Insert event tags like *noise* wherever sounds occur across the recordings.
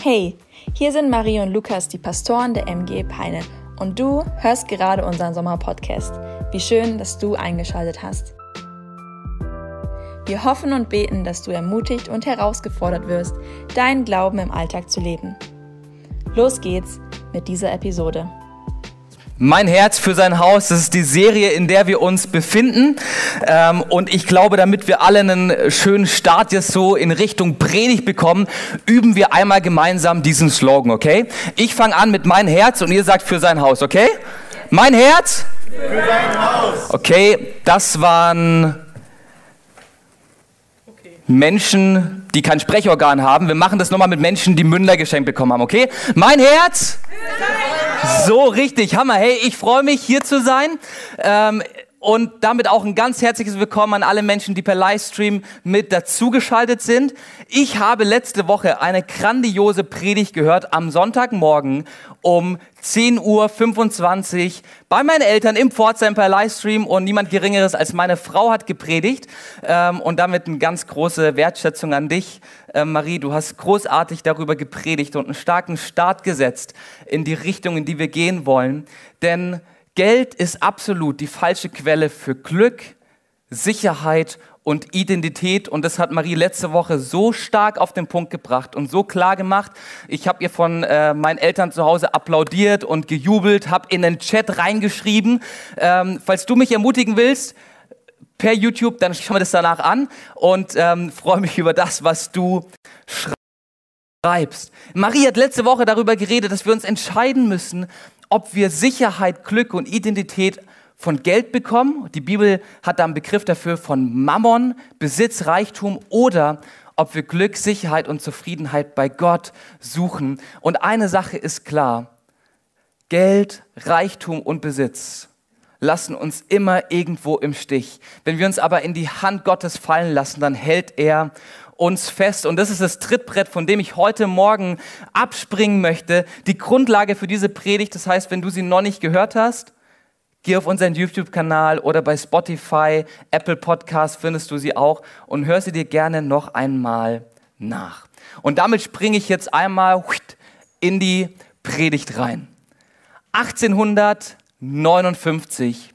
Hey, hier sind Marie und Lukas, die Pastoren der MG Peine. Und du hörst gerade unseren Sommerpodcast. Wie schön, dass du eingeschaltet hast. Wir hoffen und beten, dass du ermutigt und herausgefordert wirst, deinen Glauben im Alltag zu leben. Los geht's mit dieser Episode. Mein Herz für sein Haus, das ist die Serie, in der wir uns befinden. Ähm, und ich glaube, damit wir alle einen schönen Start jetzt so in Richtung Predigt bekommen, üben wir einmal gemeinsam diesen Slogan, okay? Ich fange an mit mein Herz und ihr sagt für sein Haus, okay? Mein Herz? Für sein Haus. Okay, das waren Menschen, die kein Sprechorgan haben. Wir machen das nochmal mit Menschen, die Münder geschenkt bekommen haben, okay? Mein Herz? Für sein Haus. So richtig, Hammer. Hey, ich freue mich hier zu sein. Ähm, und damit auch ein ganz herzliches Willkommen an alle Menschen, die per Livestream mit dazugeschaltet sind. Ich habe letzte Woche eine grandiose Predigt gehört am Sonntagmorgen um 10.25 Uhr bei meinen Eltern im Pforzheim per Livestream und niemand Geringeres als meine Frau hat gepredigt. Ähm, und damit eine ganz große Wertschätzung an dich, äh, Marie. Du hast großartig darüber gepredigt und einen starken Start gesetzt in die Richtung, in die wir gehen wollen. Denn Geld ist absolut die falsche Quelle für Glück, Sicherheit und Identität. Und das hat Marie letzte Woche so stark auf den Punkt gebracht und so klar gemacht. Ich habe ihr von äh, meinen Eltern zu Hause applaudiert und gejubelt, habe in den Chat reingeschrieben. Ähm, falls du mich ermutigen willst, per YouTube, dann schau mir das danach an und ähm, freue mich über das, was du schreibst. Marie hat letzte Woche darüber geredet, dass wir uns entscheiden müssen, ob wir Sicherheit, Glück und Identität von Geld bekommen. Die Bibel hat da einen Begriff dafür von Mammon, Besitz, Reichtum oder ob wir Glück, Sicherheit und Zufriedenheit bei Gott suchen. Und eine Sache ist klar. Geld, Reichtum und Besitz lassen uns immer irgendwo im Stich. Wenn wir uns aber in die Hand Gottes fallen lassen, dann hält er uns fest. Und das ist das Trittbrett, von dem ich heute Morgen abspringen möchte. Die Grundlage für diese Predigt. Das heißt, wenn du sie noch nicht gehört hast, geh auf unseren YouTube-Kanal oder bei Spotify, Apple Podcast findest du sie auch und hör sie dir gerne noch einmal nach. Und damit springe ich jetzt einmal in die Predigt rein. 1859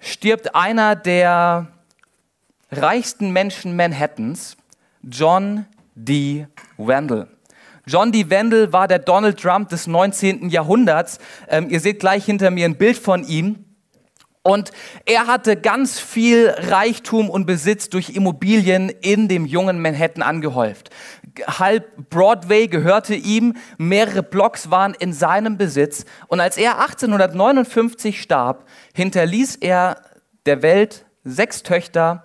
stirbt einer der reichsten Menschen Manhattans, John D. Wendell. John D. Wendell war der Donald Trump des 19. Jahrhunderts. Ähm, ihr seht gleich hinter mir ein Bild von ihm. Und er hatte ganz viel Reichtum und Besitz durch Immobilien in dem jungen Manhattan angehäuft. Halb Broadway gehörte ihm, mehrere Blocks waren in seinem Besitz. Und als er 1859 starb, hinterließ er der Welt sechs Töchter,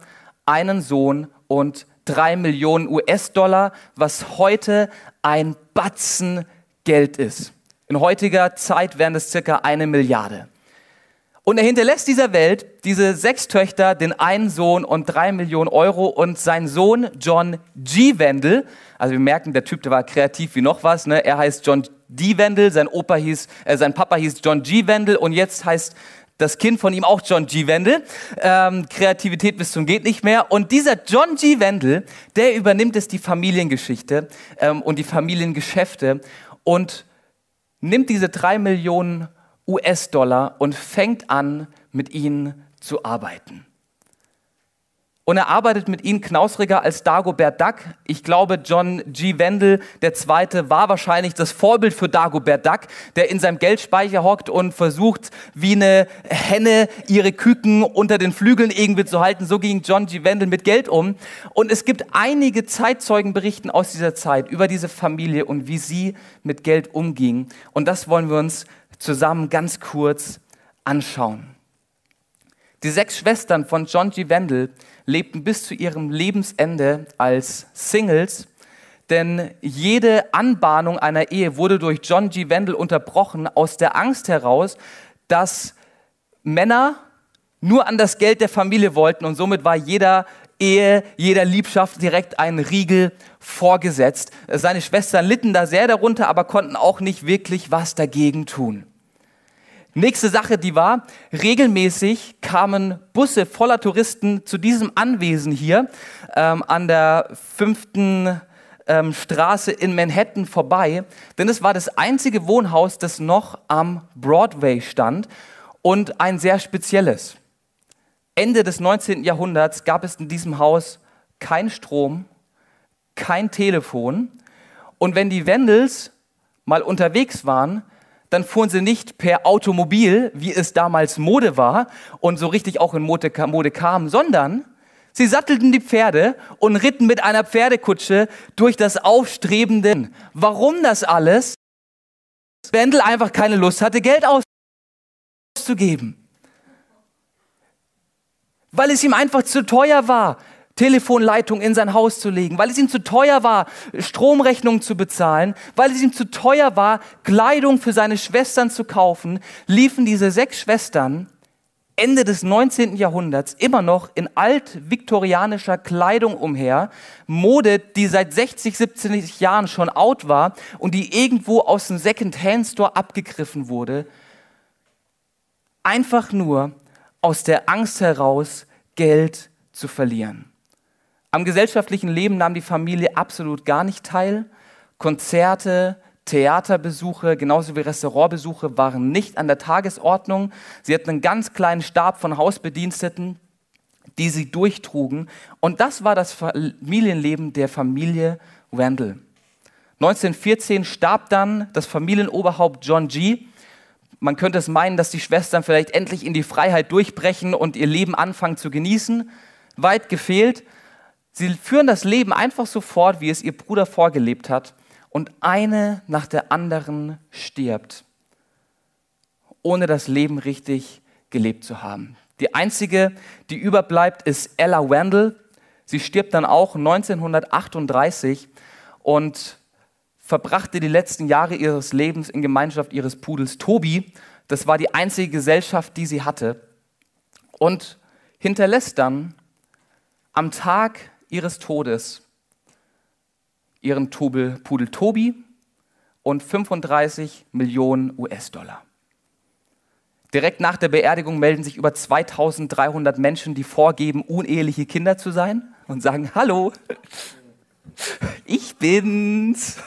einen Sohn und drei Millionen US-Dollar, was heute ein Batzen Geld ist. In heutiger Zeit wären das circa eine Milliarde. Und er hinterlässt dieser Welt diese sechs Töchter, den einen Sohn und drei Millionen Euro und sein Sohn John G. Wendell. Also wir merken, der Typ, der war kreativ wie noch was. Ne? Er heißt John D. Wendell, sein Opa hieß, äh, sein Papa hieß John G. Wendell und jetzt heißt das Kind von ihm auch John G. Wendell. Ähm, Kreativität bis zum geht nicht mehr. Und dieser John G. Wendell, der übernimmt es die Familiengeschichte ähm, und die Familiengeschäfte und nimmt diese drei Millionen US-Dollar und fängt an, mit ihnen zu arbeiten. Und er arbeitet mit ihnen knausriger als Dagobert Duck. Ich glaube, John G. Wendell, Zweite, war wahrscheinlich das Vorbild für Dagobert Duck, der in seinem Geldspeicher hockt und versucht, wie eine Henne ihre Küken unter den Flügeln irgendwie zu halten. So ging John G. Wendell mit Geld um. Und es gibt einige Zeitzeugenberichten aus dieser Zeit über diese Familie und wie sie mit Geld umging. Und das wollen wir uns zusammen ganz kurz anschauen. Die sechs Schwestern von John G. Wendell lebten bis zu ihrem Lebensende als Singles, denn jede Anbahnung einer Ehe wurde durch John G. Wendell unterbrochen aus der Angst heraus, dass Männer nur an das Geld der Familie wollten und somit war jeder Ehe, jeder Liebschaft direkt ein Riegel vorgesetzt. Seine Schwestern litten da sehr darunter, aber konnten auch nicht wirklich was dagegen tun. Nächste Sache, die war, regelmäßig kamen Busse voller Touristen zu diesem Anwesen hier ähm, an der fünften ähm, Straße in Manhattan vorbei, denn es war das einzige Wohnhaus, das noch am Broadway stand und ein sehr spezielles. Ende des 19. Jahrhunderts gab es in diesem Haus kein Strom, kein Telefon und wenn die Wendels mal unterwegs waren, dann fuhren sie nicht per Automobil, wie es damals Mode war und so richtig auch in Mode, Mode kam, sondern sie sattelten die Pferde und ritten mit einer Pferdekutsche durch das aufstrebende. Warum das alles? Wendel einfach keine Lust hatte, Geld auszugeben. Weil es ihm einfach zu teuer war. Telefonleitung in sein Haus zu legen, weil es ihm zu teuer war, Stromrechnungen zu bezahlen, weil es ihm zu teuer war, Kleidung für seine Schwestern zu kaufen, liefen diese sechs Schwestern Ende des 19. Jahrhunderts immer noch in alt-viktorianischer Kleidung umher, Mode, die seit 60, 70 Jahren schon out war und die irgendwo aus dem Second-Hand-Store abgegriffen wurde, einfach nur aus der Angst heraus, Geld zu verlieren. Am gesellschaftlichen Leben nahm die Familie absolut gar nicht teil. Konzerte, Theaterbesuche, genauso wie Restaurantbesuche waren nicht an der Tagesordnung. Sie hatten einen ganz kleinen Stab von Hausbediensteten, die sie durchtrugen. Und das war das Familienleben der Familie Randall. 1914 starb dann das Familienoberhaupt John G. Man könnte es meinen, dass die Schwestern vielleicht endlich in die Freiheit durchbrechen und ihr Leben anfangen zu genießen. Weit gefehlt. Sie führen das Leben einfach so fort, wie es ihr Bruder vorgelebt hat, und eine nach der anderen stirbt, ohne das Leben richtig gelebt zu haben. Die einzige, die überbleibt, ist Ella Wendell. Sie stirbt dann auch 1938 und verbrachte die letzten Jahre ihres Lebens in Gemeinschaft ihres Pudels Tobi. Das war die einzige Gesellschaft, die sie hatte. Und hinterlässt dann am Tag ihres Todes ihren Tubel, Pudel Tobi und 35 Millionen US-Dollar. Direkt nach der Beerdigung melden sich über 2300 Menschen, die vorgeben, uneheliche Kinder zu sein und sagen, hallo, *laughs* ich bin's.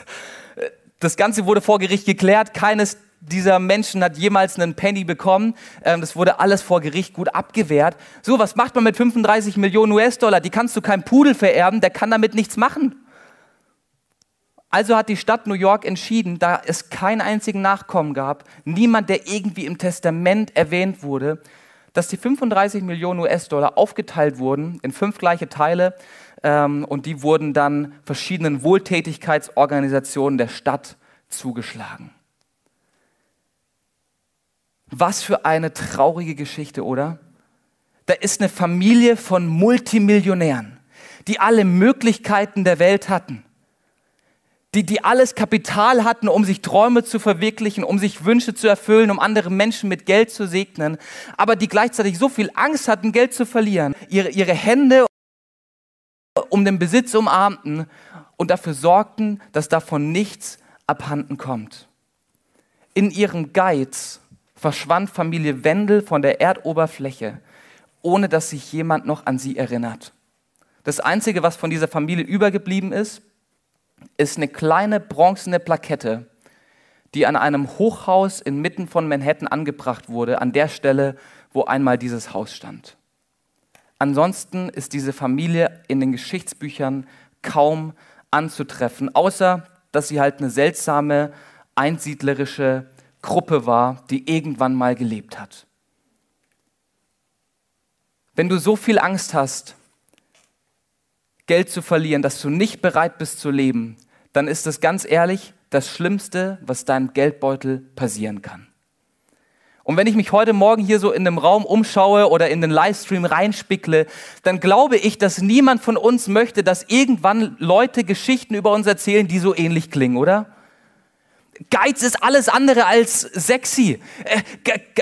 Das Ganze wurde vor Gericht geklärt. Keines dieser Menschen hat jemals einen Penny bekommen. Ähm, das wurde alles vor Gericht gut abgewehrt. So, was macht man mit 35 Millionen US-Dollar? Die kannst du keinem Pudel vererben, der kann damit nichts machen. Also hat die Stadt New York entschieden, da es keinen einzigen Nachkommen gab, niemand, der irgendwie im Testament erwähnt wurde, dass die 35 Millionen US-Dollar aufgeteilt wurden in fünf gleiche Teile ähm, und die wurden dann verschiedenen Wohltätigkeitsorganisationen der Stadt zugeschlagen. Was für eine traurige Geschichte, oder? Da ist eine Familie von Multimillionären, die alle Möglichkeiten der Welt hatten, die, die alles Kapital hatten, um sich Träume zu verwirklichen, um sich Wünsche zu erfüllen, um andere Menschen mit Geld zu segnen, aber die gleichzeitig so viel Angst hatten, Geld zu verlieren, ihre, ihre Hände um den Besitz umarmten und dafür sorgten, dass davon nichts abhanden kommt. In ihrem Geiz verschwand Familie Wendel von der Erdoberfläche, ohne dass sich jemand noch an sie erinnert. Das Einzige, was von dieser Familie übergeblieben ist, ist eine kleine bronzene Plakette, die an einem Hochhaus inmitten von Manhattan angebracht wurde, an der Stelle, wo einmal dieses Haus stand. Ansonsten ist diese Familie in den Geschichtsbüchern kaum anzutreffen, außer dass sie halt eine seltsame, einsiedlerische Gruppe war, die irgendwann mal gelebt hat. Wenn du so viel Angst hast, Geld zu verlieren, dass du nicht bereit bist zu leben, dann ist das ganz ehrlich das Schlimmste, was deinem Geldbeutel passieren kann. Und wenn ich mich heute Morgen hier so in einem Raum umschaue oder in den Livestream reinspickle, dann glaube ich, dass niemand von uns möchte, dass irgendwann Leute Geschichten über uns erzählen, die so ähnlich klingen, oder? Geiz ist alles andere als sexy. Äh,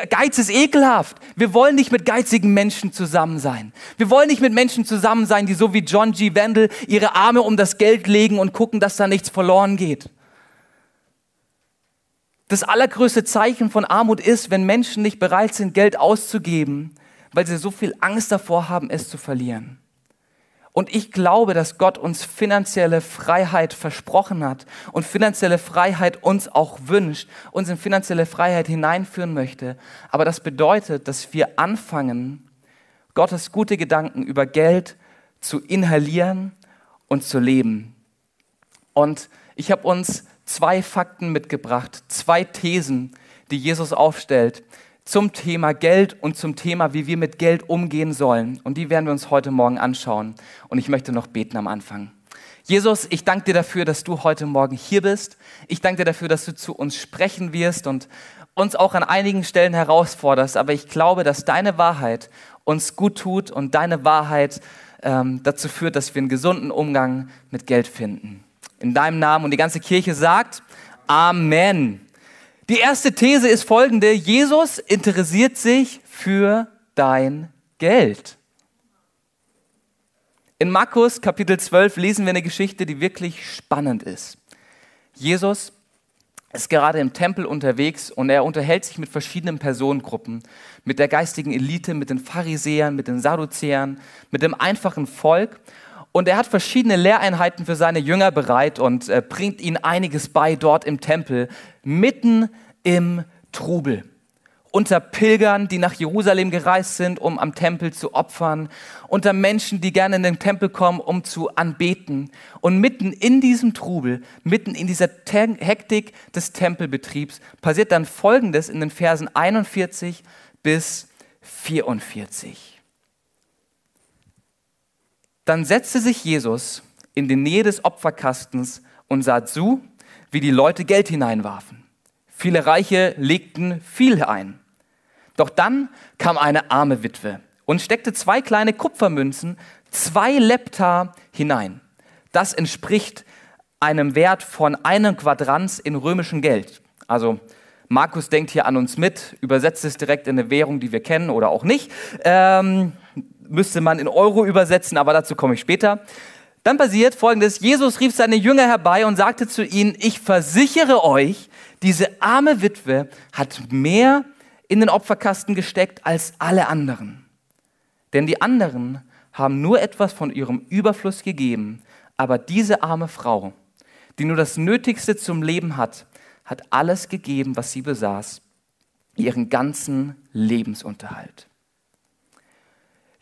Geiz ist ekelhaft. Wir wollen nicht mit geizigen Menschen zusammen sein. Wir wollen nicht mit Menschen zusammen sein, die so wie John G. Wendell ihre Arme um das Geld legen und gucken, dass da nichts verloren geht. Das allergrößte Zeichen von Armut ist, wenn Menschen nicht bereit sind, Geld auszugeben, weil sie so viel Angst davor haben, es zu verlieren. Und ich glaube, dass Gott uns finanzielle Freiheit versprochen hat und finanzielle Freiheit uns auch wünscht, uns in finanzielle Freiheit hineinführen möchte. Aber das bedeutet, dass wir anfangen, Gottes gute Gedanken über Geld zu inhalieren und zu leben. Und ich habe uns zwei Fakten mitgebracht, zwei Thesen, die Jesus aufstellt zum Thema Geld und zum Thema, wie wir mit Geld umgehen sollen. Und die werden wir uns heute Morgen anschauen. Und ich möchte noch beten am Anfang. Jesus, ich danke dir dafür, dass du heute Morgen hier bist. Ich danke dir dafür, dass du zu uns sprechen wirst und uns auch an einigen Stellen herausforderst. Aber ich glaube, dass deine Wahrheit uns gut tut und deine Wahrheit ähm, dazu führt, dass wir einen gesunden Umgang mit Geld finden. In deinem Namen und die ganze Kirche sagt Amen. Die erste These ist folgende. Jesus interessiert sich für dein Geld. In Markus Kapitel 12 lesen wir eine Geschichte, die wirklich spannend ist. Jesus ist gerade im Tempel unterwegs und er unterhält sich mit verschiedenen Personengruppen, mit der geistigen Elite, mit den Pharisäern, mit den Sadduzäern, mit dem einfachen Volk. Und er hat verschiedene Lehreinheiten für seine Jünger bereit und äh, bringt ihnen einiges bei dort im Tempel, mitten im Trubel. Unter Pilgern, die nach Jerusalem gereist sind, um am Tempel zu opfern. Unter Menschen, die gerne in den Tempel kommen, um zu anbeten. Und mitten in diesem Trubel, mitten in dieser Hektik des Tempelbetriebs, passiert dann Folgendes in den Versen 41 bis 44. Dann setzte sich Jesus in die Nähe des Opferkastens und sah zu, wie die Leute Geld hineinwarfen. Viele Reiche legten viel ein. Doch dann kam eine arme Witwe und steckte zwei kleine Kupfermünzen, zwei Lepta hinein. Das entspricht einem Wert von einem Quadranz in römischem Geld. Also Markus denkt hier an uns mit, übersetzt es direkt in eine Währung, die wir kennen oder auch nicht. Ähm, müsste man in Euro übersetzen, aber dazu komme ich später. Dann passiert folgendes, Jesus rief seine Jünger herbei und sagte zu ihnen, ich versichere euch, diese arme Witwe hat mehr in den Opferkasten gesteckt als alle anderen. Denn die anderen haben nur etwas von ihrem Überfluss gegeben, aber diese arme Frau, die nur das Nötigste zum Leben hat, hat alles gegeben, was sie besaß, ihren ganzen Lebensunterhalt.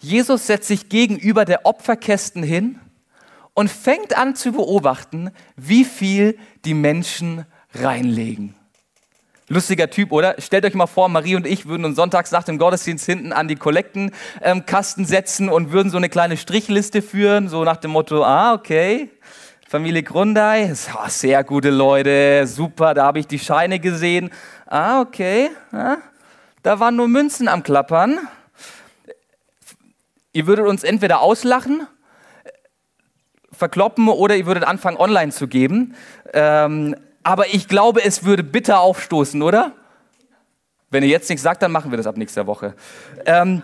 Jesus setzt sich gegenüber der Opferkästen hin und fängt an zu beobachten, wie viel die Menschen reinlegen. Lustiger Typ, oder? Stellt euch mal vor, Marie und ich würden uns sonntags nach dem Gottesdienst hinten an die Kollektenkasten setzen und würden so eine kleine Strichliste führen, so nach dem Motto, ah, okay, Familie Grundei, oh, sehr gute Leute, super, da habe ich die Scheine gesehen. Ah, okay, ja, da waren nur Münzen am Klappern. Ihr würdet uns entweder auslachen, verkloppen oder ihr würdet anfangen, online zu geben. Ähm, aber ich glaube, es würde bitter aufstoßen, oder? Wenn ihr jetzt nichts sagt, dann machen wir das ab nächster Woche. Ähm,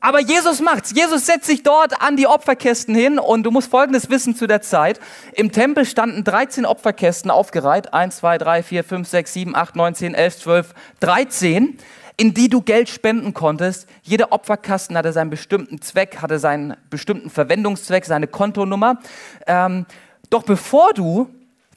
aber Jesus macht's. Jesus setzt sich dort an die Opferkästen hin und du musst Folgendes wissen zu der Zeit. Im Tempel standen 13 Opferkästen aufgereiht. 1, 2, 3, 4, 5, 6, 7, 8, 9, 10, 11, 12, 13 in die du Geld spenden konntest. Jeder Opferkasten hatte seinen bestimmten Zweck, hatte seinen bestimmten Verwendungszweck, seine Kontonummer. Ähm, doch bevor du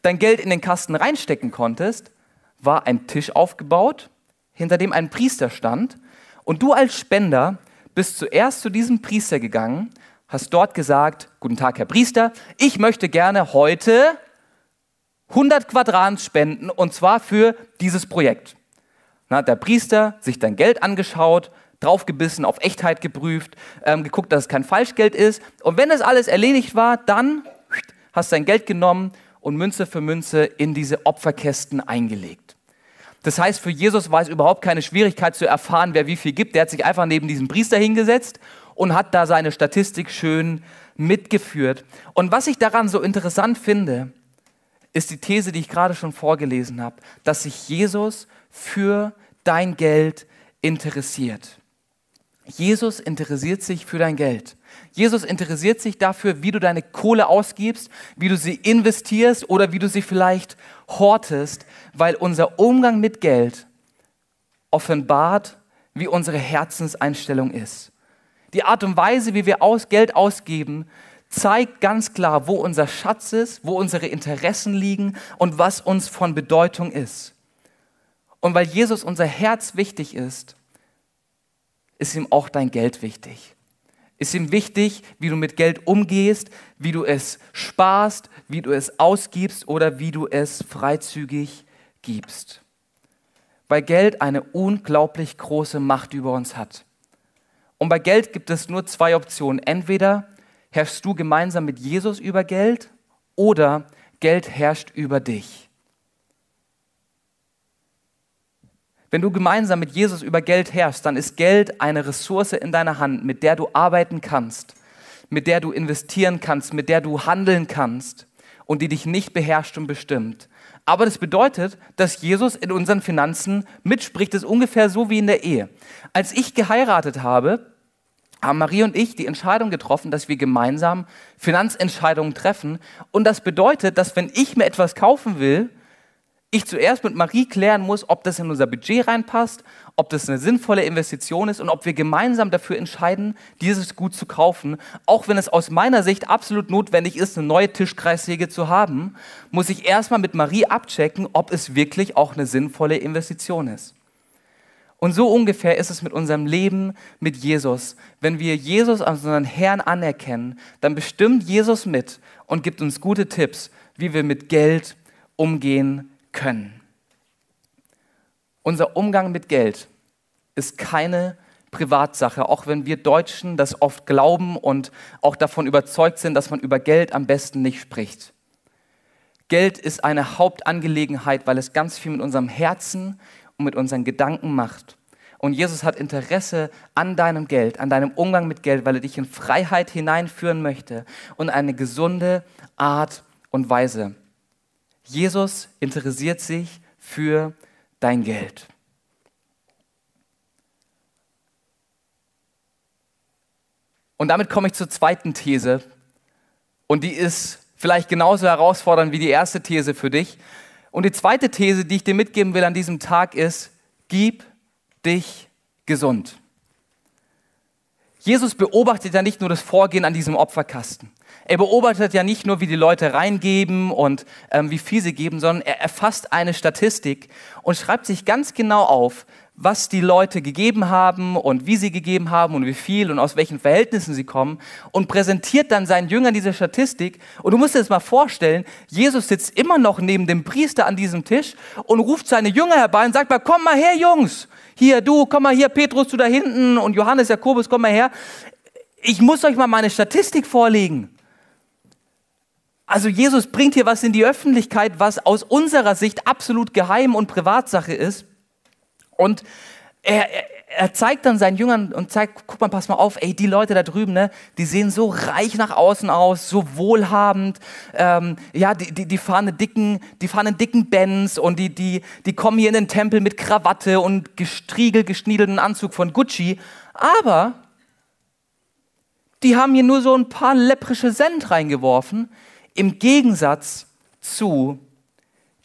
dein Geld in den Kasten reinstecken konntest, war ein Tisch aufgebaut, hinter dem ein Priester stand. Und du als Spender bist zuerst zu diesem Priester gegangen, hast dort gesagt, guten Tag, Herr Priester, ich möchte gerne heute 100 Quadrant spenden und zwar für dieses Projekt. Dann hat der Priester sich dein Geld angeschaut, draufgebissen, auf Echtheit geprüft, ähm, geguckt, dass es kein Falschgeld ist. Und wenn das alles erledigt war, dann hast du dein Geld genommen und Münze für Münze in diese Opferkästen eingelegt. Das heißt, für Jesus war es überhaupt keine Schwierigkeit zu erfahren, wer wie viel gibt. Der hat sich einfach neben diesem Priester hingesetzt und hat da seine Statistik schön mitgeführt. Und was ich daran so interessant finde, ist die These, die ich gerade schon vorgelesen habe, dass sich Jesus für dein Geld interessiert. Jesus interessiert sich für dein Geld. Jesus interessiert sich dafür, wie du deine Kohle ausgibst, wie du sie investierst oder wie du sie vielleicht hortest, weil unser Umgang mit Geld offenbart, wie unsere Herzenseinstellung ist. Die Art und Weise, wie wir aus Geld ausgeben, zeigt ganz klar, wo unser Schatz ist, wo unsere Interessen liegen und was uns von Bedeutung ist. Und weil Jesus unser Herz wichtig ist, ist ihm auch dein Geld wichtig. Ist ihm wichtig, wie du mit Geld umgehst, wie du es sparst, wie du es ausgibst oder wie du es freizügig gibst. Weil Geld eine unglaublich große Macht über uns hat. Und bei Geld gibt es nur zwei Optionen. Entweder herrschst du gemeinsam mit Jesus über Geld oder Geld herrscht über dich. Wenn du gemeinsam mit Jesus über Geld herrschst, dann ist Geld eine Ressource in deiner Hand, mit der du arbeiten kannst, mit der du investieren kannst, mit der du handeln kannst und die dich nicht beherrscht und bestimmt. Aber das bedeutet, dass Jesus in unseren Finanzen mitspricht. Das ist ungefähr so wie in der Ehe. Als ich geheiratet habe, haben Marie und ich die Entscheidung getroffen, dass wir gemeinsam Finanzentscheidungen treffen. Und das bedeutet, dass wenn ich mir etwas kaufen will, ich zuerst mit Marie klären muss, ob das in unser Budget reinpasst, ob das eine sinnvolle Investition ist und ob wir gemeinsam dafür entscheiden, dieses Gut zu kaufen. Auch wenn es aus meiner Sicht absolut notwendig ist, eine neue Tischkreissäge zu haben, muss ich erstmal mit Marie abchecken, ob es wirklich auch eine sinnvolle Investition ist. Und so ungefähr ist es mit unserem Leben mit Jesus. Wenn wir Jesus als unseren Herrn anerkennen, dann bestimmt Jesus mit und gibt uns gute Tipps, wie wir mit Geld umgehen können. Unser Umgang mit Geld ist keine Privatsache, auch wenn wir Deutschen das oft glauben und auch davon überzeugt sind, dass man über Geld am besten nicht spricht. Geld ist eine Hauptangelegenheit, weil es ganz viel mit unserem Herzen und mit unseren Gedanken macht. Und Jesus hat Interesse an deinem Geld, an deinem Umgang mit Geld, weil er dich in Freiheit hineinführen möchte und eine gesunde Art und Weise. Jesus interessiert sich für dein Geld. Und damit komme ich zur zweiten These. Und die ist vielleicht genauso herausfordernd wie die erste These für dich. Und die zweite These, die ich dir mitgeben will an diesem Tag ist, gib dich gesund. Jesus beobachtet ja nicht nur das Vorgehen an diesem Opferkasten. Er beobachtet ja nicht nur, wie die Leute reingeben und ähm, wie viel sie geben, sondern er erfasst eine Statistik und schreibt sich ganz genau auf, was die Leute gegeben haben und wie sie gegeben haben und wie viel und aus welchen Verhältnissen sie kommen und präsentiert dann seinen Jüngern diese Statistik. Und du musst dir das mal vorstellen, Jesus sitzt immer noch neben dem Priester an diesem Tisch und ruft seine Jünger herbei und sagt mal, komm mal her, Jungs. Hier, du, komm mal hier, Petrus, du da hinten und Johannes, Jakobus, komm mal her. Ich muss euch mal meine Statistik vorlegen. Also Jesus bringt hier was in die Öffentlichkeit, was aus unserer Sicht absolut geheim und Privatsache ist. Und er, er, zeigt dann seinen Jüngern und zeigt, guck mal, pass mal auf, ey, die Leute da drüben, ne, die sehen so reich nach außen aus, so wohlhabend, ähm, ja, die, die, die fahren einen dicken, die fahren einen dicken Benz und die, die, die kommen hier in den Tempel mit Krawatte und gestriegelt, geschniedelten Anzug von Gucci, aber die haben hier nur so ein paar läpprische Cent reingeworfen, im Gegensatz zu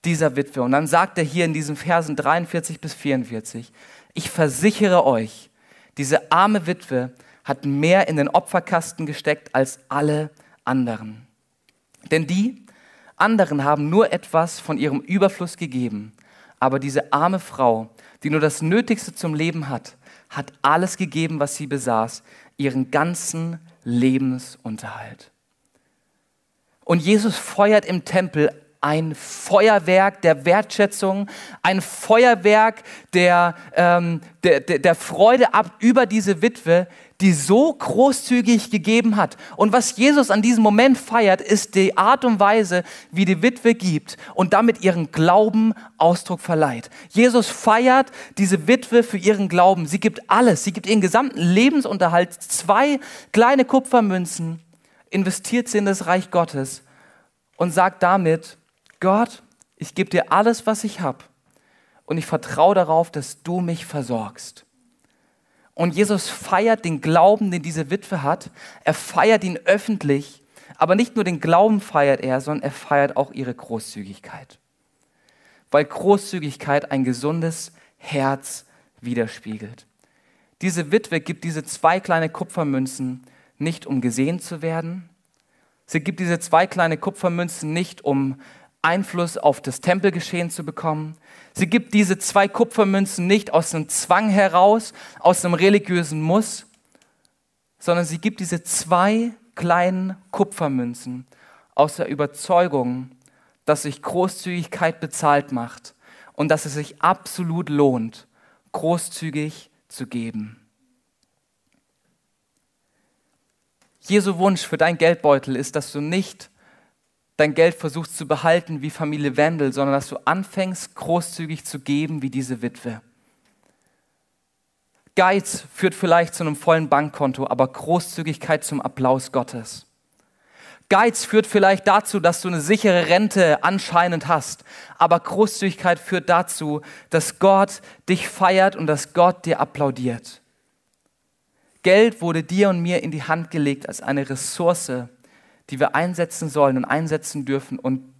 dieser Witwe. Und dann sagt er hier in diesen Versen 43 bis 44, ich versichere euch, diese arme Witwe hat mehr in den Opferkasten gesteckt als alle anderen. Denn die anderen haben nur etwas von ihrem Überfluss gegeben. Aber diese arme Frau, die nur das Nötigste zum Leben hat, hat alles gegeben, was sie besaß, ihren ganzen Lebensunterhalt. Und Jesus feuert im Tempel ein Feuerwerk der Wertschätzung, ein Feuerwerk der, ähm, der, der, der Freude ab über diese Witwe, die so großzügig gegeben hat. Und was Jesus an diesem Moment feiert, ist die Art und Weise, wie die Witwe gibt und damit ihren Glauben Ausdruck verleiht. Jesus feiert diese Witwe für ihren Glauben. Sie gibt alles. Sie gibt ihren gesamten Lebensunterhalt. Zwei kleine Kupfermünzen investiert sie in das Reich Gottes und sagt damit, Gott, ich gebe dir alles, was ich habe und ich vertraue darauf, dass du mich versorgst. Und Jesus feiert den Glauben, den diese Witwe hat. Er feiert ihn öffentlich, aber nicht nur den Glauben feiert er, sondern er feiert auch ihre Großzügigkeit. Weil Großzügigkeit ein gesundes Herz widerspiegelt. Diese Witwe gibt diese zwei kleine Kupfermünzen nicht, um gesehen zu werden, Sie gibt diese zwei kleine Kupfermünzen nicht, um Einfluss auf das Tempelgeschehen zu bekommen. Sie gibt diese zwei Kupfermünzen nicht aus einem Zwang heraus, aus einem religiösen Muss, sondern sie gibt diese zwei kleinen Kupfermünzen aus der Überzeugung, dass sich Großzügigkeit bezahlt macht und dass es sich absolut lohnt, großzügig zu geben. Jesu Wunsch für dein Geldbeutel ist, dass du nicht dein Geld versuchst zu behalten wie Familie Wendel, sondern dass du anfängst, großzügig zu geben wie diese Witwe. Geiz führt vielleicht zu einem vollen Bankkonto, aber Großzügigkeit zum Applaus Gottes. Geiz führt vielleicht dazu, dass du eine sichere Rente anscheinend hast, aber Großzügigkeit führt dazu, dass Gott dich feiert und dass Gott dir applaudiert. Geld wurde dir und mir in die Hand gelegt als eine Ressource, die wir einsetzen sollen und einsetzen dürfen und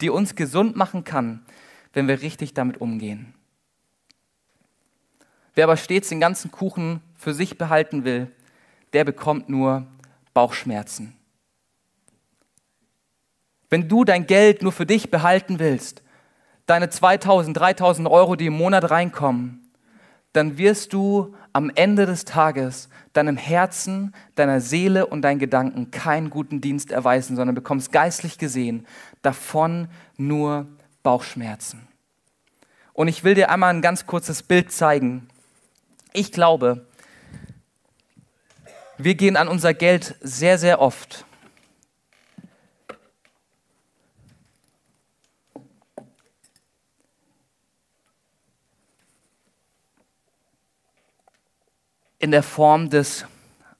die uns gesund machen kann, wenn wir richtig damit umgehen. Wer aber stets den ganzen Kuchen für sich behalten will, der bekommt nur Bauchschmerzen. Wenn du dein Geld nur für dich behalten willst, deine 2000, 3000 Euro, die im Monat reinkommen, dann wirst du am Ende des Tages deinem Herzen, deiner Seele und deinen Gedanken keinen guten Dienst erweisen, sondern bekommst geistlich gesehen davon nur Bauchschmerzen. Und ich will dir einmal ein ganz kurzes Bild zeigen. Ich glaube, wir gehen an unser Geld sehr, sehr oft in der Form des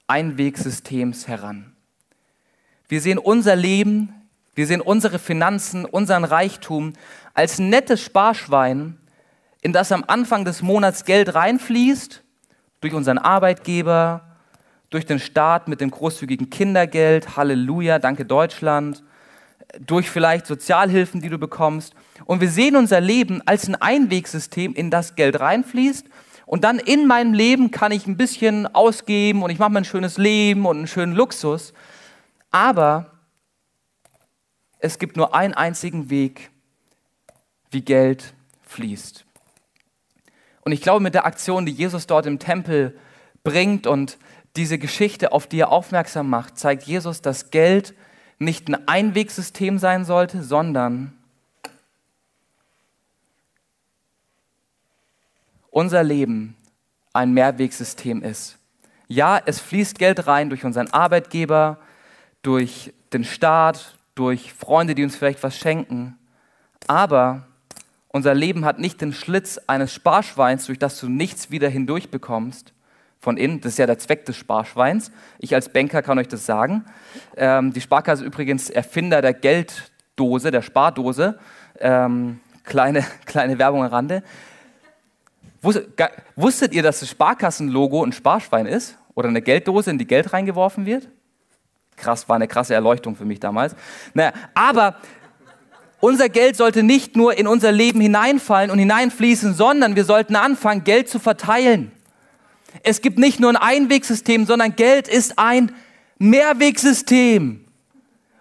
Einwegsystems heran. Wir sehen unser Leben, wir sehen unsere Finanzen, unseren Reichtum als nettes Sparschwein, in das am Anfang des Monats Geld reinfließt, durch unseren Arbeitgeber, durch den Staat mit dem großzügigen Kindergeld, Halleluja, danke Deutschland, durch vielleicht Sozialhilfen, die du bekommst. Und wir sehen unser Leben als ein Einwegsystem, in das Geld reinfließt und dann in meinem Leben kann ich ein bisschen ausgeben und ich mache mir ein schönes Leben und einen schönen Luxus. Aber es gibt nur einen einzigen Weg, wie Geld fließt. Und ich glaube, mit der Aktion, die Jesus dort im Tempel bringt und diese Geschichte, auf die er aufmerksam macht, zeigt Jesus, dass Geld nicht ein Einwegsystem sein sollte, sondern unser Leben ein Mehrwegsystem ist. Ja, es fließt Geld rein durch unseren Arbeitgeber, durch den Staat, durch Freunde, die uns vielleicht was schenken. Aber unser Leben hat nicht den Schlitz eines Sparschweins, durch das du nichts wieder hindurch bekommst. Von innen, das ist ja der Zweck des Sparschweins. Ich als Banker kann euch das sagen. Ähm, die Sparkasse ist übrigens Erfinder der Gelddose, der Spardose. Ähm, kleine, *laughs* kleine Werbung am Rande. Wusstet ihr, dass das Sparkassenlogo ein Sparschwein ist? Oder eine Gelddose, in die Geld reingeworfen wird? Krass, war eine krasse Erleuchtung für mich damals. Naja, aber unser Geld sollte nicht nur in unser Leben hineinfallen und hineinfließen, sondern wir sollten anfangen, Geld zu verteilen. Es gibt nicht nur ein Einwegsystem, sondern Geld ist ein Mehrwegsystem.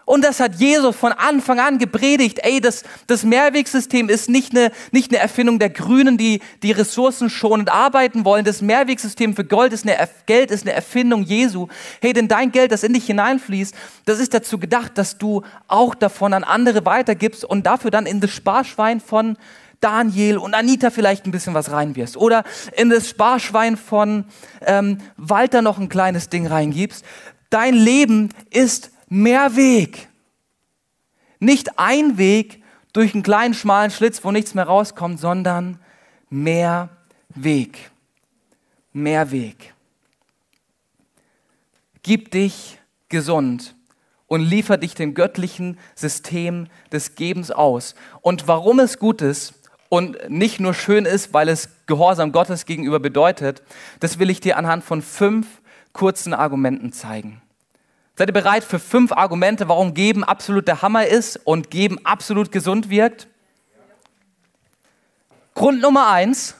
Und das hat Jesus von Anfang an gepredigt. Ey, das, das Mehrwegsystem ist nicht eine, nicht eine Erfindung der Grünen, die, die ressourcenschonend arbeiten wollen. Das Mehrwegsystem für Gold ist eine, Geld ist eine Erfindung Jesu. Hey, denn dein Geld, das in dich hineinfließt, das ist dazu gedacht, dass du auch davon an andere weitergibst und dafür dann in das Sparschwein von Daniel und Anita vielleicht ein bisschen was reinwirfst. Oder in das Sparschwein von ähm, Walter noch ein kleines Ding reingibst. Dein Leben ist mehr Weg. Nicht ein Weg durch einen kleinen schmalen Schlitz, wo nichts mehr rauskommt, sondern mehr Weg. Mehr Weg. Gib dich gesund und liefer dich dem göttlichen System des Gebens aus. Und warum es gut ist und nicht nur schön ist, weil es Gehorsam Gottes gegenüber bedeutet, das will ich dir anhand von fünf kurzen Argumenten zeigen. Seid ihr bereit für fünf Argumente, warum Geben absolut der Hammer ist und Geben absolut gesund wirkt? Grund Nummer eins,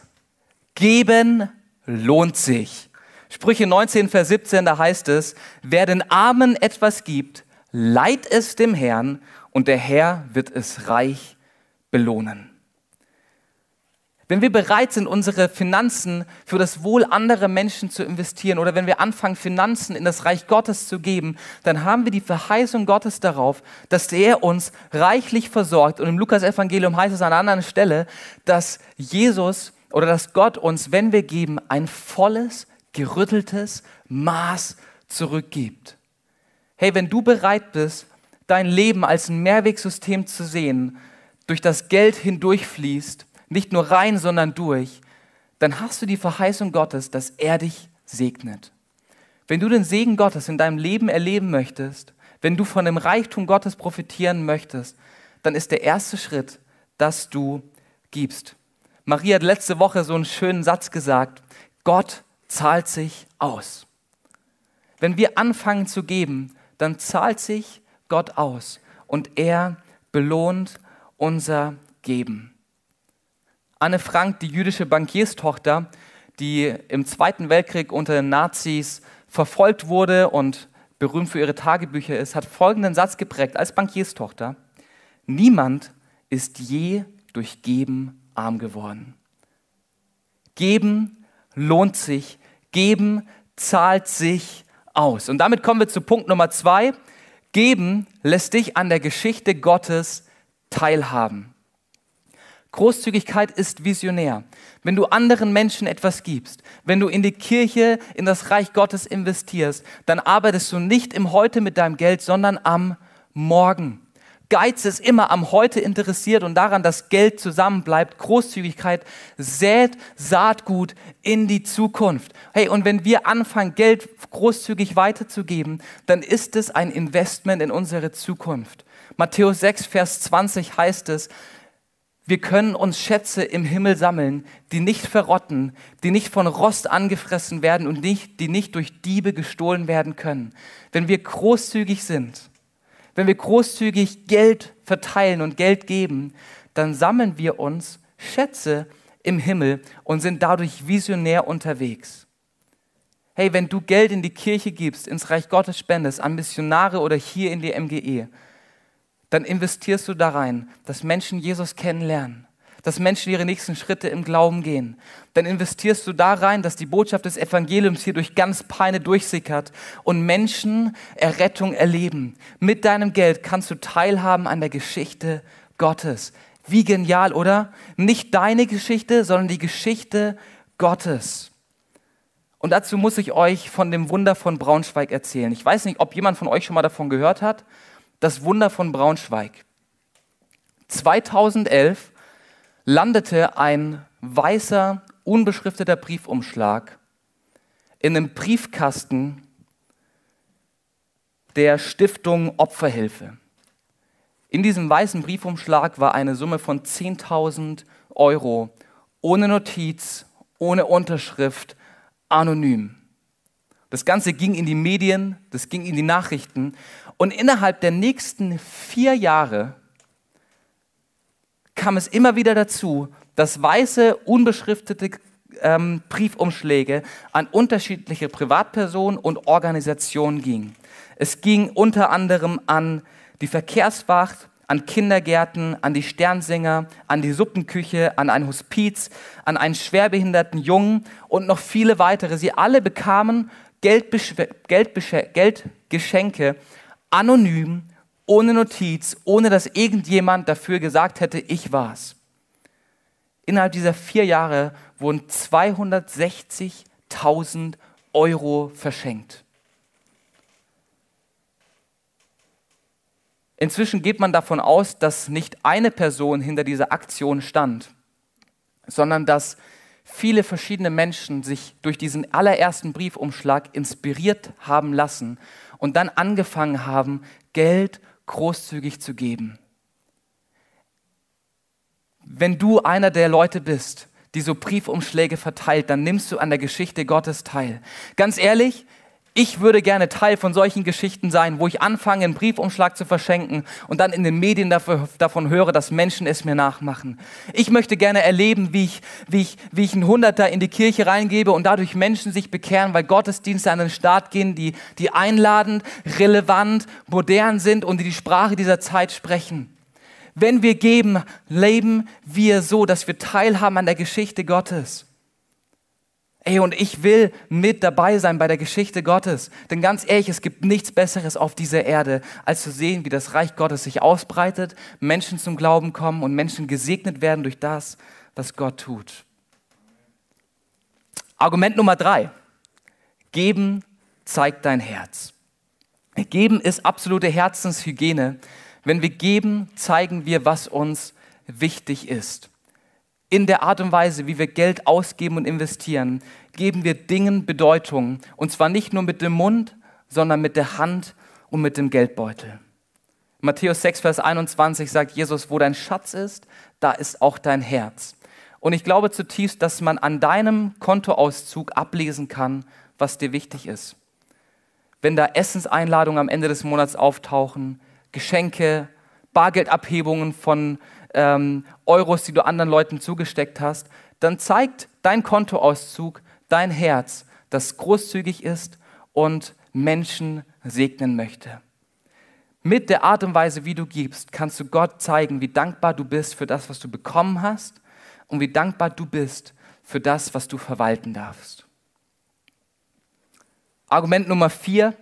Geben lohnt sich. Sprüche 19, Vers 17, da heißt es, wer den Armen etwas gibt, leiht es dem Herrn und der Herr wird es reich belohnen. Wenn wir bereit sind, unsere Finanzen für das Wohl anderer Menschen zu investieren oder wenn wir anfangen, Finanzen in das Reich Gottes zu geben, dann haben wir die Verheißung Gottes darauf, dass er uns reichlich versorgt. Und im Lukas-Evangelium heißt es an einer anderen Stelle, dass Jesus oder dass Gott uns, wenn wir geben, ein volles, gerütteltes Maß zurückgibt. Hey, wenn du bereit bist, dein Leben als ein Mehrwegsystem zu sehen, durch das Geld hindurchfließt, nicht nur rein, sondern durch, dann hast du die Verheißung Gottes, dass er dich segnet. Wenn du den Segen Gottes in deinem Leben erleben möchtest, wenn du von dem Reichtum Gottes profitieren möchtest, dann ist der erste Schritt, dass du gibst. Maria hat letzte Woche so einen schönen Satz gesagt, Gott zahlt sich aus. Wenn wir anfangen zu geben, dann zahlt sich Gott aus und er belohnt unser Geben. Anne Frank, die jüdische Bankierstochter, die im Zweiten Weltkrieg unter den Nazis verfolgt wurde und berühmt für ihre Tagebücher ist, hat folgenden Satz geprägt als Bankierstochter. Niemand ist je durch Geben arm geworden. Geben lohnt sich, geben zahlt sich aus. Und damit kommen wir zu Punkt Nummer zwei. Geben lässt dich an der Geschichte Gottes teilhaben. Großzügigkeit ist visionär. Wenn du anderen Menschen etwas gibst, wenn du in die Kirche, in das Reich Gottes investierst, dann arbeitest du nicht im Heute mit deinem Geld, sondern am Morgen. Geiz ist immer am Heute interessiert und daran, dass Geld zusammenbleibt. Großzügigkeit sät Saatgut in die Zukunft. Hey, und wenn wir anfangen, Geld großzügig weiterzugeben, dann ist es ein Investment in unsere Zukunft. Matthäus 6, Vers 20 heißt es, wir können uns Schätze im Himmel sammeln, die nicht verrotten, die nicht von Rost angefressen werden und nicht, die nicht durch Diebe gestohlen werden können. Wenn wir großzügig sind, wenn wir großzügig Geld verteilen und Geld geben, dann sammeln wir uns Schätze im Himmel und sind dadurch visionär unterwegs. Hey, wenn du Geld in die Kirche gibst, ins Reich Gottes spendest, an Missionare oder hier in die MGE, dann investierst du da rein, dass Menschen Jesus kennenlernen, dass Menschen ihre nächsten Schritte im Glauben gehen. Dann investierst du da rein, dass die Botschaft des Evangeliums hier durch ganz Peine durchsickert und Menschen Errettung erleben. Mit deinem Geld kannst du teilhaben an der Geschichte Gottes. Wie genial, oder? Nicht deine Geschichte, sondern die Geschichte Gottes. Und dazu muss ich euch von dem Wunder von Braunschweig erzählen. Ich weiß nicht, ob jemand von euch schon mal davon gehört hat das Wunder von Braunschweig. 2011 landete ein weißer, unbeschrifteter Briefumschlag in einem Briefkasten der Stiftung Opferhilfe. In diesem weißen Briefumschlag war eine Summe von 10.000 Euro, ohne Notiz, ohne Unterschrift, anonym. Das Ganze ging in die Medien, das ging in die Nachrichten und innerhalb der nächsten vier Jahre kam es immer wieder dazu, dass weiße, unbeschriftete ähm, Briefumschläge an unterschiedliche Privatpersonen und Organisationen gingen. Es ging unter anderem an die Verkehrswacht, an Kindergärten, an die Sternsinger, an die Suppenküche, an ein Hospiz, an einen schwerbehinderten Jungen und noch viele weitere. Sie alle bekamen Geldgeschenke anonym, ohne Notiz, ohne dass irgendjemand dafür gesagt hätte, ich war's. Innerhalb dieser vier Jahre wurden 260.000 Euro verschenkt. Inzwischen geht man davon aus, dass nicht eine Person hinter dieser Aktion stand, sondern dass viele verschiedene Menschen sich durch diesen allerersten Briefumschlag inspiriert haben lassen und dann angefangen haben, Geld großzügig zu geben. Wenn du einer der Leute bist, die so Briefumschläge verteilt, dann nimmst du an der Geschichte Gottes teil. Ganz ehrlich, Ich würde gerne Teil von solchen Geschichten sein, wo ich anfange, einen Briefumschlag zu verschenken und dann in den Medien dafür, davon höre, dass Menschen es mir nachmachen. Ich möchte gerne erleben, wie ich, wie, ich, wie ich einen Hunderter in die Kirche reingebe und dadurch Menschen sich bekehren, weil Gottesdienste an den Start gehen, die, die einladend, relevant, modern sind und die die Sprache dieser Zeit sprechen. Wenn wir geben, leben wir so, dass wir teilhaben an der Geschichte Gottes. Ey, und ich will mit dabei sein bei der Geschichte Gottes. Denn ganz ehrlich, es gibt nichts Besseres auf dieser Erde, als zu sehen, wie das Reich Gottes sich ausbreitet, Menschen zum Glauben kommen und Menschen gesegnet werden durch das, was Gott tut. Argument Nummer drei. Geben zeigt dein Herz. Geben ist absolute Herzenshygiene. Wenn wir geben, zeigen wir, was uns wichtig ist in der Art und Weise, wie wir Geld ausgeben und investieren, geben wir Dingen Bedeutung. Und zwar nicht nur mit dem Mund, sondern mit der Hand und mit dem Geldbeutel. Matthäus 6, Vers 21 sagt Jesus, wo dein Schatz ist, da ist auch dein Herz. Und ich glaube zutiefst, dass man an deinem Kontoauszug ablesen kann, was dir wichtig ist. Wenn da Essenseinladungen am Ende des Monats auftauchen, Geschenke, Bargeldabhebungen von ähm, Euros, die du anderen Leuten zugesteckt hast, dann zeigt dein Kontoauszug, dein Herz, das großzügig ist und Menschen segnen möchte. Mit der Art und Weise, wie du gibst, kannst du Gott zeigen, wie dankbar du bist für das, was du bekommen hast und wie dankbar du bist für das, was du verwalten darfst. Argument Nummer vier,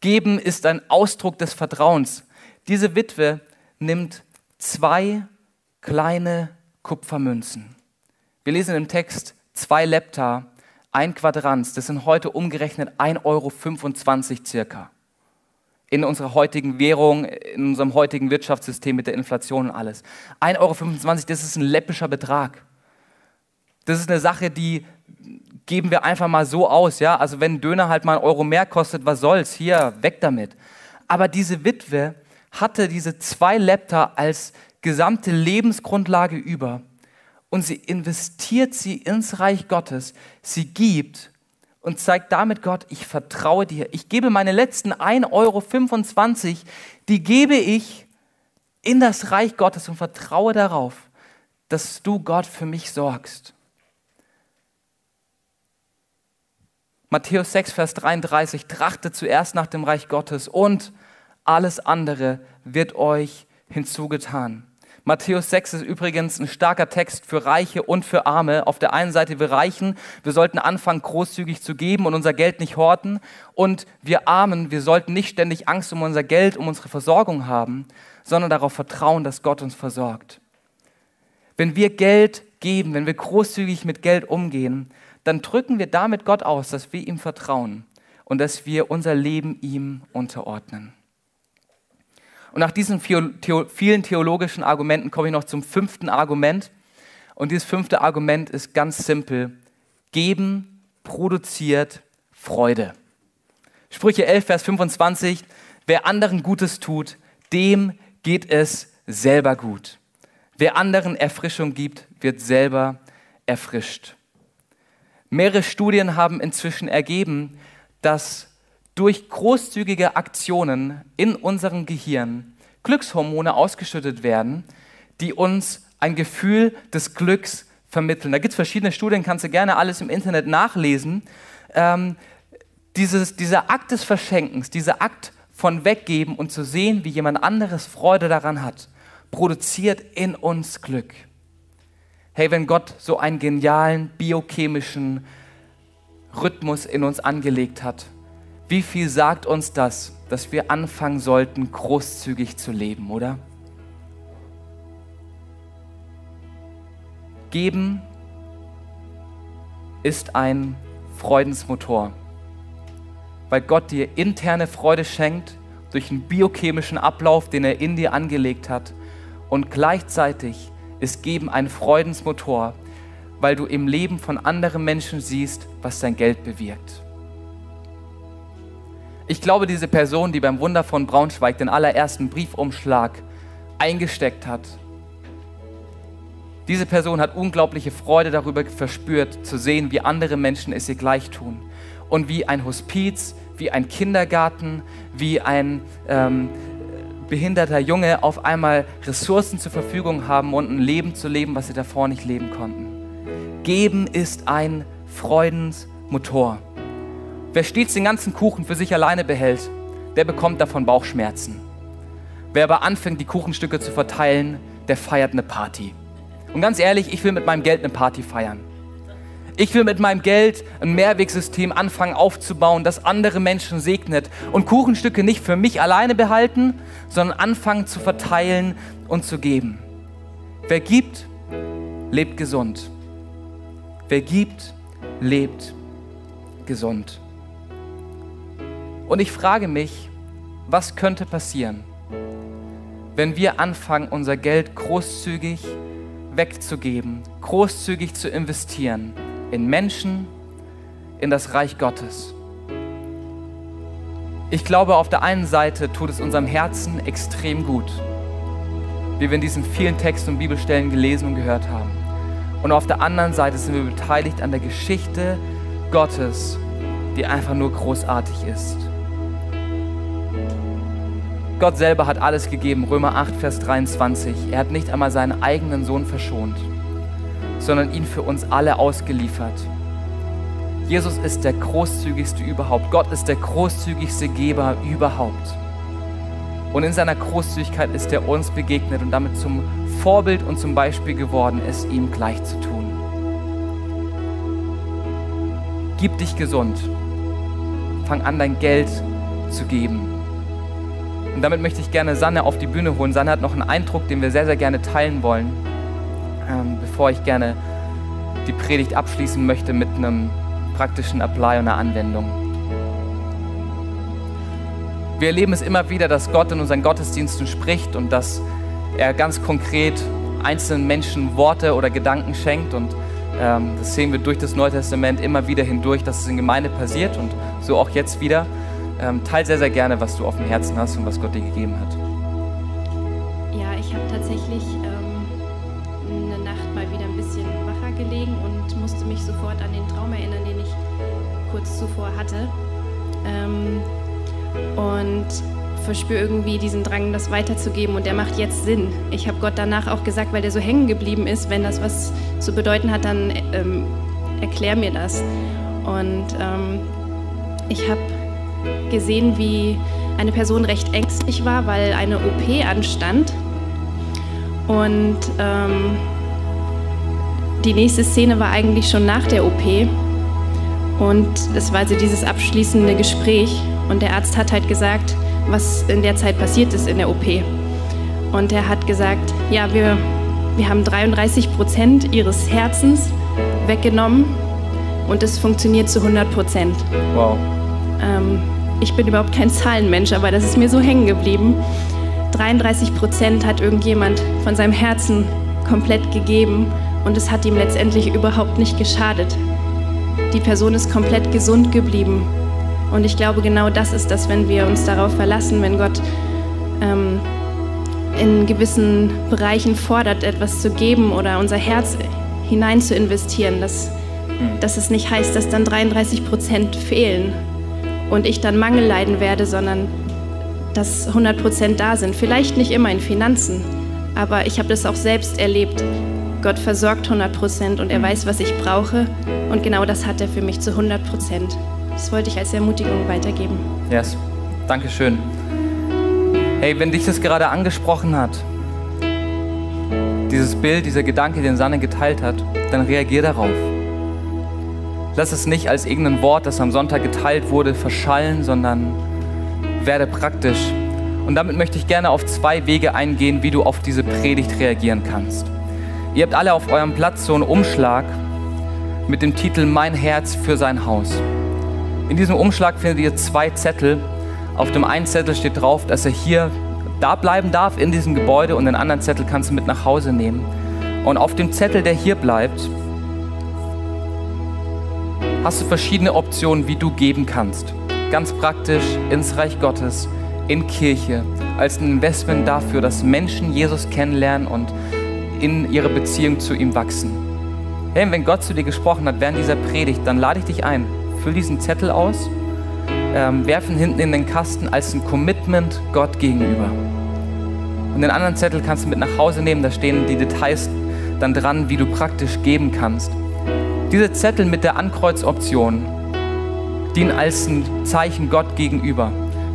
geben ist ein Ausdruck des Vertrauens. Diese Witwe nimmt zwei kleine Kupfermünzen. Wir lesen im Text zwei Lepta, ein Quadranz, das sind heute umgerechnet 1,25 Euro circa. In unserer heutigen Währung, in unserem heutigen Wirtschaftssystem mit der Inflation und alles. 1,25 Euro, das ist ein läppischer Betrag. Das ist eine Sache, die geben wir einfach mal so aus, ja. Also wenn ein Döner halt mal einen Euro mehr kostet, was soll's? Hier, weg damit. Aber diese Witwe hatte diese zwei Lepta als gesamte Lebensgrundlage über und sie investiert sie ins Reich Gottes. Sie gibt und zeigt damit Gott, ich vertraue dir. Ich gebe meine letzten 1,25 Euro, die gebe ich in das Reich Gottes und vertraue darauf, dass du Gott für mich sorgst. Matthäus 6, Vers 33, trachtet zuerst nach dem Reich Gottes und alles andere wird euch hinzugetan. Matthäus 6 ist übrigens ein starker Text für Reiche und für Arme. Auf der einen Seite wir Reichen, wir sollten anfangen, großzügig zu geben und unser Geld nicht horten. Und wir Armen, wir sollten nicht ständig Angst um unser Geld, um unsere Versorgung haben, sondern darauf vertrauen, dass Gott uns versorgt. Wenn wir Geld geben, wenn wir großzügig mit Geld umgehen, dann drücken wir damit Gott aus, dass wir ihm vertrauen und dass wir unser Leben ihm unterordnen. Und nach diesen vielen theologischen Argumenten komme ich noch zum fünften Argument. Und dieses fünfte Argument ist ganz simpel. Geben produziert Freude. Sprüche 11, Vers 25. Wer anderen Gutes tut, dem geht es selber gut. Wer anderen Erfrischung gibt, wird selber erfrischt. Mehrere Studien haben inzwischen ergeben, dass durch großzügige Aktionen in unserem Gehirn Glückshormone ausgeschüttet werden, die uns ein Gefühl des Glücks vermitteln. Da gibt es verschiedene Studien, kannst du gerne alles im Internet nachlesen. Ähm, dieses, dieser Akt des Verschenkens, dieser Akt von Weggeben und zu sehen, wie jemand anderes Freude daran hat, produziert in uns Glück. Hey, wenn Gott so einen genialen biochemischen Rhythmus in uns angelegt hat, wie viel sagt uns das, dass wir anfangen sollten, großzügig zu leben, oder? Geben ist ein Freudensmotor, weil Gott dir interne Freude schenkt durch einen biochemischen Ablauf, den er in dir angelegt hat. Und gleichzeitig ist Geben ein Freudensmotor, weil du im Leben von anderen Menschen siehst, was dein Geld bewirkt. Ich glaube, diese Person, die beim Wunder von Braunschweig den allerersten Briefumschlag eingesteckt hat, diese Person hat unglaubliche Freude darüber verspürt, zu sehen, wie andere Menschen es ihr gleich tun und wie ein Hospiz, wie ein Kindergarten, wie ein ähm, behinderter Junge auf einmal Ressourcen zur Verfügung haben und ein Leben zu leben, was sie davor nicht leben konnten. Geben ist ein Freudensmotor. Wer stets den ganzen Kuchen für sich alleine behält, der bekommt davon Bauchschmerzen. Wer aber anfängt, die Kuchenstücke zu verteilen, der feiert eine Party. Und ganz ehrlich, ich will mit meinem Geld eine Party feiern. Ich will mit meinem Geld ein Mehrwegsystem anfangen aufzubauen, das andere Menschen segnet und Kuchenstücke nicht für mich alleine behalten, sondern anfangen zu verteilen und zu geben. Wer gibt, lebt gesund. Wer gibt, lebt gesund. Und ich frage mich, was könnte passieren, wenn wir anfangen, unser Geld großzügig wegzugeben, großzügig zu investieren in Menschen, in das Reich Gottes. Ich glaube, auf der einen Seite tut es unserem Herzen extrem gut, wie wir in diesen vielen Texten und Bibelstellen gelesen und gehört haben. Und auf der anderen Seite sind wir beteiligt an der Geschichte Gottes, die einfach nur großartig ist. Gott selber hat alles gegeben, Römer 8, Vers 23. Er hat nicht einmal seinen eigenen Sohn verschont sondern ihn für uns alle ausgeliefert. Jesus ist der großzügigste überhaupt. Gott ist der großzügigste Geber überhaupt. Und in seiner Großzügigkeit ist er uns begegnet und damit zum Vorbild und zum Beispiel geworden, es ihm gleich zu tun. Gib dich gesund. Fang an, dein Geld zu geben. Und damit möchte ich gerne Sanne auf die Bühne holen. Sanne hat noch einen Eindruck, den wir sehr, sehr gerne teilen wollen ähm, bevor ich gerne die Predigt abschließen möchte mit einem praktischen Apply und einer Anwendung. Wir erleben es immer wieder, dass Gott in unseren Gottesdiensten spricht und dass er ganz konkret einzelnen Menschen Worte oder Gedanken schenkt. Und ähm, das sehen wir durch das Neue Testament immer wieder hindurch, dass es in Gemeinde passiert und so auch jetzt wieder. Ähm, teil sehr, sehr gerne, was du auf dem Herzen hast und was Gott dir gegeben hat. Ja, ich habe tatsächlich mich sofort an den Traum erinnern, den ich kurz zuvor hatte. Ähm, und verspüre irgendwie diesen Drang, das weiterzugeben und der macht jetzt Sinn. Ich habe Gott danach auch gesagt, weil der so hängen geblieben ist, wenn das was zu bedeuten hat, dann ähm, erklär mir das. Und ähm, ich habe gesehen, wie eine Person recht ängstlich war, weil eine OP anstand. Und ähm, die nächste Szene war eigentlich schon nach der OP. Und es war also dieses abschließende Gespräch. Und der Arzt hat halt gesagt, was in der Zeit passiert ist in der OP. Und er hat gesagt, ja, wir, wir haben 33 Prozent ihres Herzens weggenommen und es funktioniert zu 100 Prozent. Wow. Ähm, ich bin überhaupt kein Zahlenmensch, aber das ist mir so hängen geblieben. 33 Prozent hat irgendjemand von seinem Herzen komplett gegeben und es hat ihm letztendlich überhaupt nicht geschadet. Die Person ist komplett gesund geblieben. Und ich glaube, genau das ist das, wenn wir uns darauf verlassen, wenn Gott ähm, in gewissen Bereichen fordert, etwas zu geben oder unser Herz hinein zu investieren, dass, hm. dass es nicht heißt, dass dann 33 Prozent fehlen und ich dann Mangel leiden werde, sondern dass 100 Prozent da sind. Vielleicht nicht immer in Finanzen, aber ich habe das auch selbst erlebt, Gott versorgt 100 Prozent und er weiß, was ich brauche. Und genau das hat er für mich zu 100 Prozent. Das wollte ich als Ermutigung weitergeben. Yes, danke schön. Hey, wenn dich das gerade angesprochen hat, dieses Bild, dieser Gedanke, den Sanne geteilt hat, dann reagier darauf. Lass es nicht als irgendein Wort, das am Sonntag geteilt wurde, verschallen, sondern werde praktisch. Und damit möchte ich gerne auf zwei Wege eingehen, wie du auf diese Predigt reagieren kannst. Ihr habt alle auf eurem Platz so einen Umschlag mit dem Titel Mein Herz für sein Haus. In diesem Umschlag findet ihr zwei Zettel. Auf dem einen Zettel steht drauf, dass er hier da bleiben darf in diesem Gebäude und den anderen Zettel kannst du mit nach Hause nehmen. Und auf dem Zettel, der hier bleibt, hast du verschiedene Optionen, wie du geben kannst. Ganz praktisch ins Reich Gottes, in Kirche, als ein Investment dafür, dass Menschen Jesus kennenlernen und in ihrer Beziehung zu ihm wachsen. Hey, wenn Gott zu dir gesprochen hat während dieser Predigt, dann lade ich dich ein. Füll diesen Zettel aus, ähm, werfen hinten in den Kasten als ein Commitment Gott gegenüber. Und den anderen Zettel kannst du mit nach Hause nehmen, da stehen die Details dann dran, wie du praktisch geben kannst. Diese Zettel mit der Ankreuzoption dienen als ein Zeichen Gott gegenüber,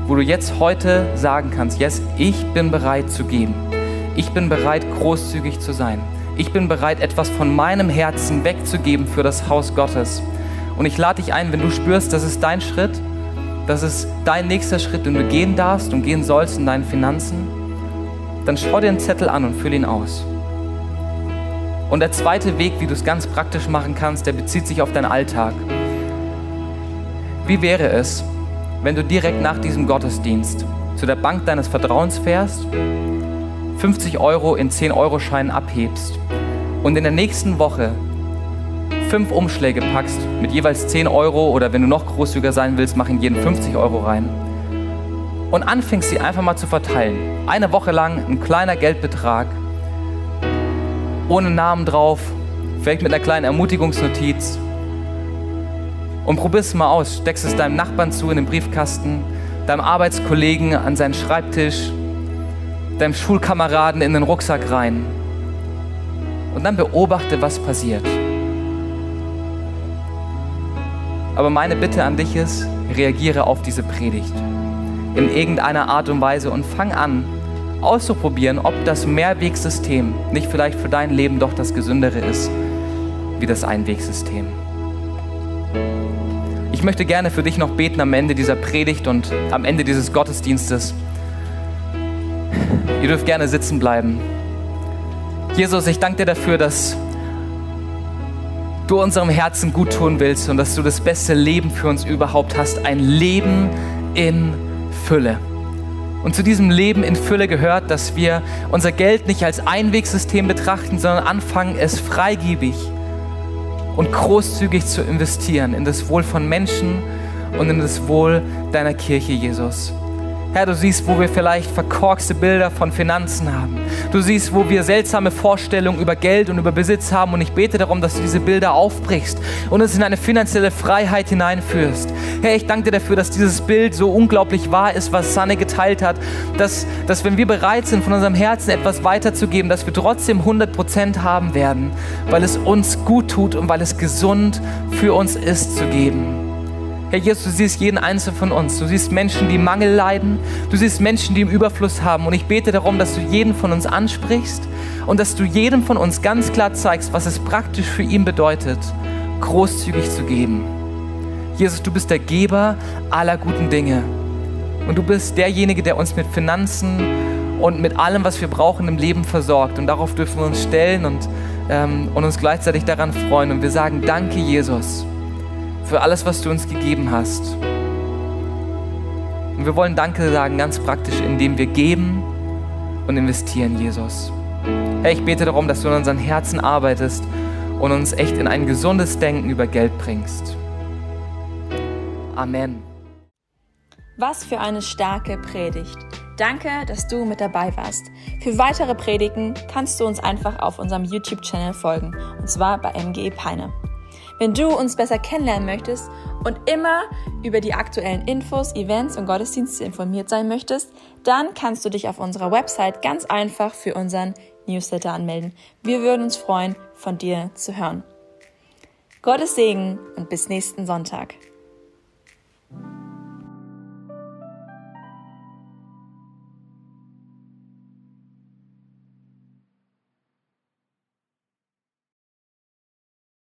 wo du jetzt heute sagen kannst, yes, ich bin bereit zu geben. Ich bin bereit, großzügig zu sein. Ich bin bereit, etwas von meinem Herzen wegzugeben für das Haus Gottes. Und ich lade dich ein, wenn du spürst, das ist dein Schritt, das ist dein nächster Schritt, den du gehen darfst und gehen sollst in deinen Finanzen, dann schau dir einen Zettel an und füll ihn aus. Und der zweite Weg, wie du es ganz praktisch machen kannst, der bezieht sich auf deinen Alltag. Wie wäre es, wenn du direkt nach diesem Gottesdienst zu der Bank deines Vertrauens fährst, 50 Euro in 10-Euro-Scheinen abhebst und in der nächsten Woche fünf Umschläge packst mit jeweils 10 Euro oder wenn du noch großzügiger sein willst, mach in jeden 50 Euro rein und anfängst sie einfach mal zu verteilen. Eine Woche lang ein kleiner Geldbetrag, ohne Namen drauf, vielleicht mit einer kleinen Ermutigungsnotiz. Und probier es mal aus. Steckst es deinem Nachbarn zu in den Briefkasten, deinem Arbeitskollegen an seinen Schreibtisch, deinem Schulkameraden in den Rucksack rein. Und dann beobachte, was passiert. Aber meine Bitte an dich ist, reagiere auf diese Predigt in irgendeiner Art und Weise und fang an, auszuprobieren, ob das Mehrwegsystem nicht vielleicht für dein Leben doch das gesündere ist wie das Einwegsystem. Ich möchte gerne für dich noch beten am Ende dieser Predigt und am Ende dieses Gottesdienstes. Ihr dürft gerne sitzen bleiben. Jesus, ich danke dir dafür, dass du unserem Herzen gut tun willst und dass du das beste Leben für uns überhaupt hast. Ein Leben in Fülle. Und zu diesem Leben in Fülle gehört, dass wir unser Geld nicht als Einwegsystem betrachten, sondern anfangen, es freigebig und großzügig zu investieren in das Wohl von Menschen und in das Wohl deiner Kirche, Jesus. Herr, du siehst, wo wir vielleicht verkorkste Bilder von Finanzen haben. Du siehst, wo wir seltsame Vorstellungen über Geld und über Besitz haben. Und ich bete darum, dass du diese Bilder aufbrichst und uns in eine finanzielle Freiheit hineinführst. Herr, ich danke dir dafür, dass dieses Bild so unglaublich wahr ist, was Sanne geteilt hat. Dass, dass wenn wir bereit sind, von unserem Herzen etwas weiterzugeben, dass wir trotzdem 100% haben werden, weil es uns gut tut und weil es gesund für uns ist zu geben. Herr Jesus, du siehst jeden Einzelnen von uns. Du siehst Menschen, die Mangel leiden. Du siehst Menschen, die im Überfluss haben. Und ich bete darum, dass du jeden von uns ansprichst und dass du jedem von uns ganz klar zeigst, was es praktisch für ihn bedeutet, großzügig zu geben. Jesus, du bist der Geber aller guten Dinge. Und du bist derjenige, der uns mit Finanzen und mit allem, was wir brauchen im Leben versorgt. Und darauf dürfen wir uns stellen und, ähm, und uns gleichzeitig daran freuen. Und wir sagen, danke Jesus für alles, was du uns gegeben hast. Und wir wollen Danke sagen, ganz praktisch, indem wir geben und investieren, Jesus. Herr, ich bete darum, dass du in unseren Herzen arbeitest und uns echt in ein gesundes Denken über Geld bringst. Amen. Was für eine starke Predigt. Danke, dass du mit dabei warst. Für weitere Predigen kannst du uns einfach auf unserem YouTube-Channel folgen, und zwar bei MGE Peine. Wenn du uns besser kennenlernen möchtest und immer über die aktuellen Infos, Events und Gottesdienste informiert sein möchtest, dann kannst du dich auf unserer Website ganz einfach für unseren Newsletter anmelden. Wir würden uns freuen, von dir zu hören. Gottes Segen und bis nächsten Sonntag.